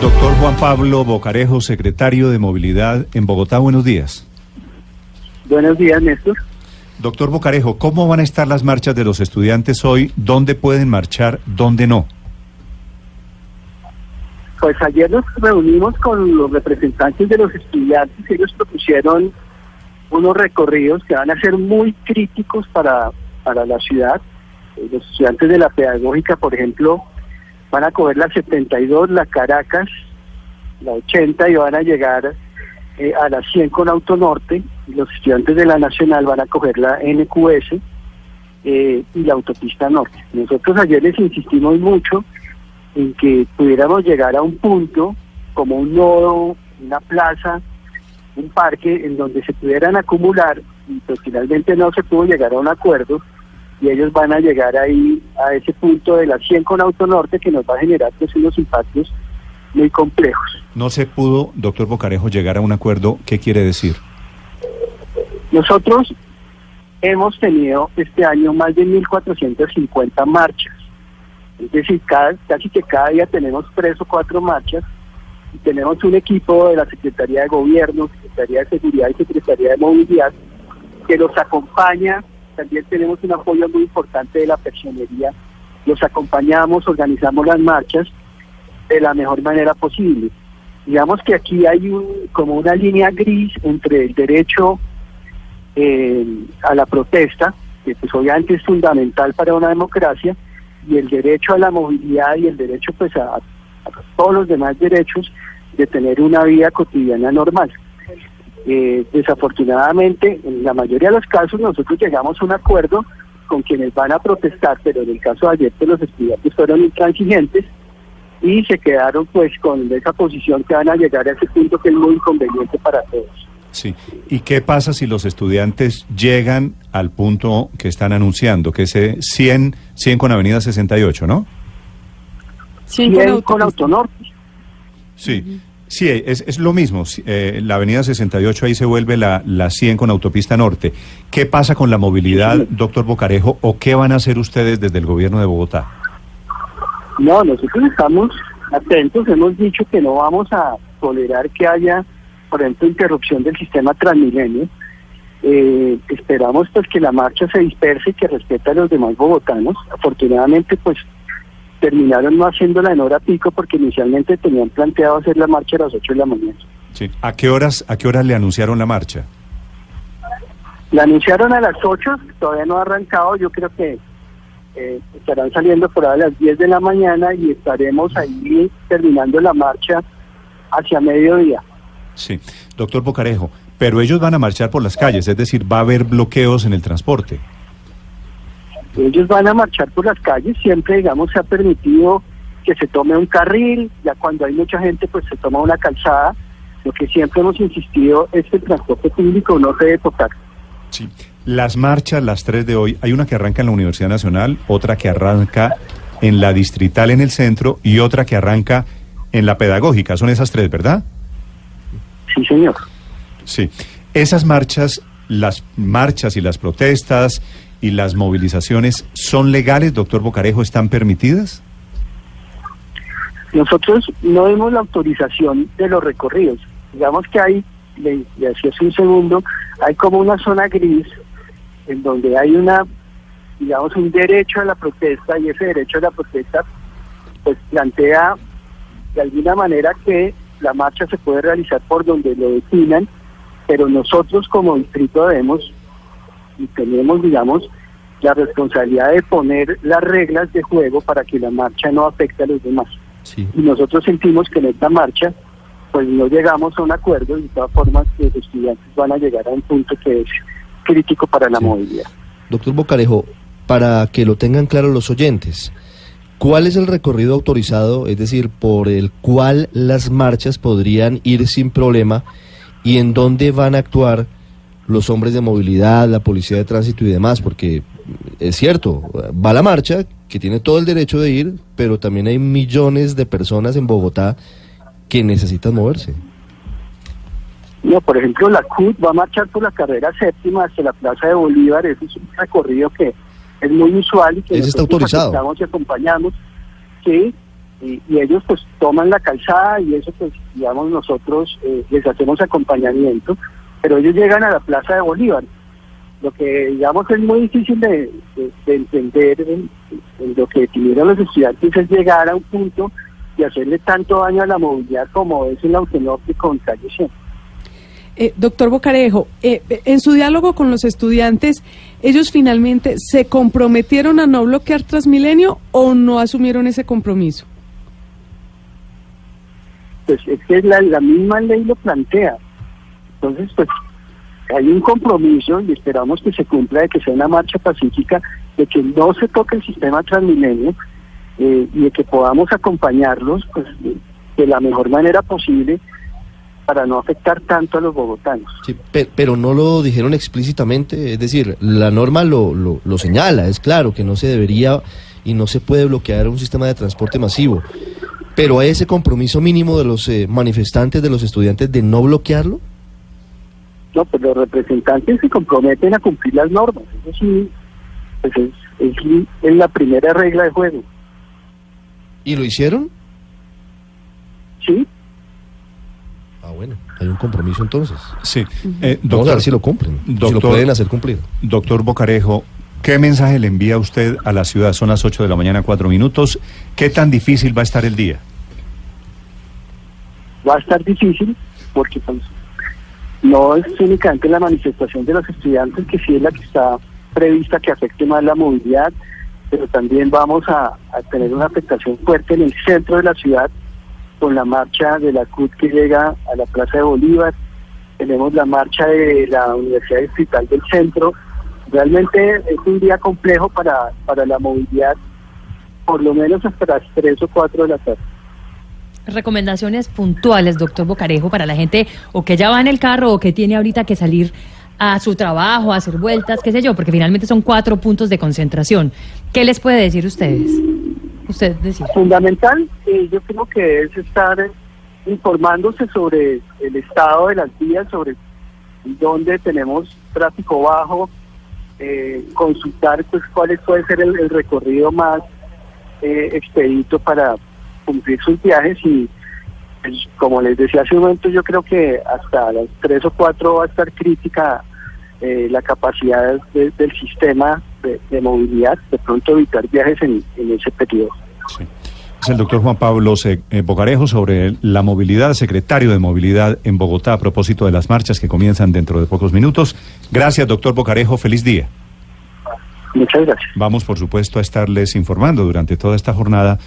Doctor Juan Pablo Bocarejo, secretario de Movilidad en Bogotá, buenos días. Buenos días, Néstor. Doctor Bocarejo, ¿cómo van a estar las marchas de los estudiantes hoy? ¿Dónde pueden marchar? ¿Dónde no? Pues ayer nos reunimos con los representantes de los estudiantes y ellos propusieron unos recorridos que van a ser muy críticos para, para la ciudad. Eh, Los estudiantes de la pedagógica, por ejemplo, van a coger la 72, la Caracas, la 80 y van a llegar eh, a la 100 con Autonorte. Los estudiantes de la Nacional van a coger la NQS eh, y la autopista norte. Nosotros ayer les insistimos mucho en que pudiéramos llegar a un punto como un nodo, una plaza, un parque en donde se pudieran acumular y pues finalmente no se pudo llegar a un acuerdo y ellos van a llegar ahí a ese punto de la 100 con Autonorte que nos va a generar pues unos impactos muy complejos. No se pudo, doctor Bocarejo, llegar a un acuerdo. ¿Qué quiere decir? Nosotros hemos tenido este año más de 1.450 marchas. Es decir, cada, casi que cada día tenemos tres o cuatro marchas y tenemos un equipo de la Secretaría de Gobierno, Secretaría de Seguridad y Secretaría de Movilidad que los acompaña. También tenemos un apoyo muy importante de la personería. Los acompañamos, organizamos las marchas de la mejor manera posible. Digamos que aquí hay un, como una línea gris entre el derecho eh, a la protesta, que pues obviamente es fundamental para una democracia, y el derecho a la movilidad y el derecho pues a, a todos los demás derechos de tener una vida cotidiana normal. Eh, desafortunadamente, en la mayoría de los casos nosotros llegamos a un acuerdo con quienes van a protestar, pero en el caso de ayer pues, los estudiantes fueron intransigentes y se quedaron pues con esa posición que van a llegar a ese punto que es muy inconveniente para todos. Sí. ¿Y qué pasa si los estudiantes llegan al punto que están anunciando, que es eh, 100, 100 con Avenida 68, ¿no? Sí, con Autonorte. Sí. Sí, es, es lo mismo. Eh, la avenida 68 ahí se vuelve la, la 100 con autopista norte. ¿Qué pasa con la movilidad, doctor Bocarejo, o qué van a hacer ustedes desde el gobierno de Bogotá? No, nosotros estamos atentos, hemos dicho que no vamos a tolerar que haya, por ejemplo, interrupción del sistema Transmilenio. Eh, esperamos pues que la marcha se disperse y que respete a los demás bogotanos. Afortunadamente, pues terminaron no haciéndola en hora pico porque inicialmente tenían planteado hacer la marcha a las 8 de la mañana. Sí. ¿A qué horas, a qué horas le anunciaron la marcha? La anunciaron a las 8, todavía no ha arrancado, yo creo que eh, estarán saliendo por ahí a las 10 de la mañana y estaremos ahí terminando la marcha hacia mediodía. Sí. Doctor Bocarejo, pero ellos van a marchar por las calles, es decir, va a haber bloqueos en el transporte. Ellos van a marchar por las calles, siempre, digamos, se ha permitido que se tome un carril, ya cuando hay mucha gente, pues se toma una calzada. Lo que siempre hemos insistido es que el transporte público no se debe tocar. Sí. Las marchas, las tres de hoy, hay una que arranca en la Universidad Nacional, otra que arranca en la Distrital en el centro y otra que arranca en la Pedagógica. Son esas tres, ¿verdad? Sí, señor. Sí. Esas marchas, las marchas y las protestas y las movilizaciones, ¿son legales, doctor Bocarejo? ¿Están permitidas? Nosotros no vemos la autorización de los recorridos. Digamos que hay, le hacía hace un segundo, hay como una zona gris en donde hay una, digamos, un derecho a la protesta y ese derecho a la protesta pues plantea de alguna manera que la marcha se puede realizar por donde lo definan, pero nosotros como distrito debemos y tenemos, digamos, la responsabilidad de poner las reglas de juego para que la marcha no afecte a los demás. Sí. Y nosotros sentimos que en esta marcha, pues no llegamos a un acuerdo y de todas formas los estudiantes van a llegar a un punto que es crítico para la Sí. movilidad. Doctor Bocarejo, para que lo tengan claro los oyentes, ¿cuál es el recorrido autorizado, es decir, por el cual las marchas podrían ir sin problema y en dónde van a actuar los hombres de movilidad, la policía de tránsito y demás? Porque es cierto, va la marcha, que tiene todo el derecho de ir, pero también hay millones de personas en Bogotá que necesitan moverse. No, por ejemplo, la CUT va a marchar por la carrera séptima hasta la Plaza de Bolívar. Ese es un recorrido que es muy usual y que Ese está autorizado. aceptamos y acompañamos. Sí, y, ellos pues toman la calzada y eso pues digamos nosotros eh, les hacemos acompañamiento, pero ellos llegan a la Plaza de Bolívar. Lo que digamos es muy difícil de, entender en, lo que tuvieron los estudiantes es llegar a un punto y hacerle tanto daño a la movilidad como es el autonorte con calle 100. Eh, doctor Bocarejo, eh, en su diálogo con los estudiantes, ¿ellos finalmente se comprometieron a no bloquear Transmilenio o no asumieron ese compromiso? pues es que la, la misma ley lo plantea. Entonces, pues hay un compromiso y esperamos que se cumpla de que sea una marcha pacífica, de que no se toque el sistema transmilenio eh, y de que podamos acompañarlos pues, de, la mejor manera posible para no afectar tanto a los bogotanos. Sí, pero, no lo dijeron explícitamente, es decir, la norma lo, lo, lo señala, es claro que no se debería y no se puede bloquear un sistema de transporte masivo. Pero hay ese compromiso mínimo de los eh, manifestantes, de los estudiantes, de no bloquearlo. No, pues los representantes se comprometen a cumplir las normas. Eso sí, pues es, es, la primera regla de juego. ¿Y lo hicieron? Sí. Ah, bueno, hay un compromiso entonces. Sí. Eh, doctor, Vamos a ver si lo cumplen, doctor, si lo pueden hacer cumplir. Doctor Bocarejo, ¿Qué mensaje le envía usted a la ciudad? Son las 8 de la mañana, 4 minutos. ¿Qué tan difícil va a estar el día? Va a estar difícil porque pues, no es únicamente la manifestación de los estudiantes, que sí es la que está prevista que afecte más la movilidad, pero también vamos a, tener una afectación fuerte en el centro de la ciudad con la marcha de la CUT que llega a la Plaza de Bolívar, tenemos la marcha de la Universidad Distrital del Centro, Realmente es un día complejo para, para la movilidad, por lo menos hasta las 3 o 4 de la tarde. Recomendaciones puntuales, doctor Bocarejo, para la gente o que ya va en el carro o que tiene ahorita que salir a su trabajo, a hacer vueltas, qué sé yo, porque finalmente son cuatro puntos de concentración. ¿Qué les puede decir ustedes? Usted decir. Fundamental, eh, yo creo que es estar informándose sobre el estado de las vías, sobre dónde tenemos tráfico bajo, eh, consultar pues cuál puede ser el, recorrido más eh, expedito para cumplir sus viajes y pues, como les decía hace un momento yo creo que hasta las tres o cuatro va a estar crítica eh, la capacidad del sistema de, movilidad de pronto evitar viajes en, ese periodo. Es el doctor Juan Pablo Bocarejo sobre la movilidad, secretario de movilidad en Bogotá a propósito de las marchas que comienzan dentro de pocos minutos. Gracias, doctor Bocarejo. Feliz día. Muchas gracias. Vamos, por supuesto, a estarles informando durante toda esta jornada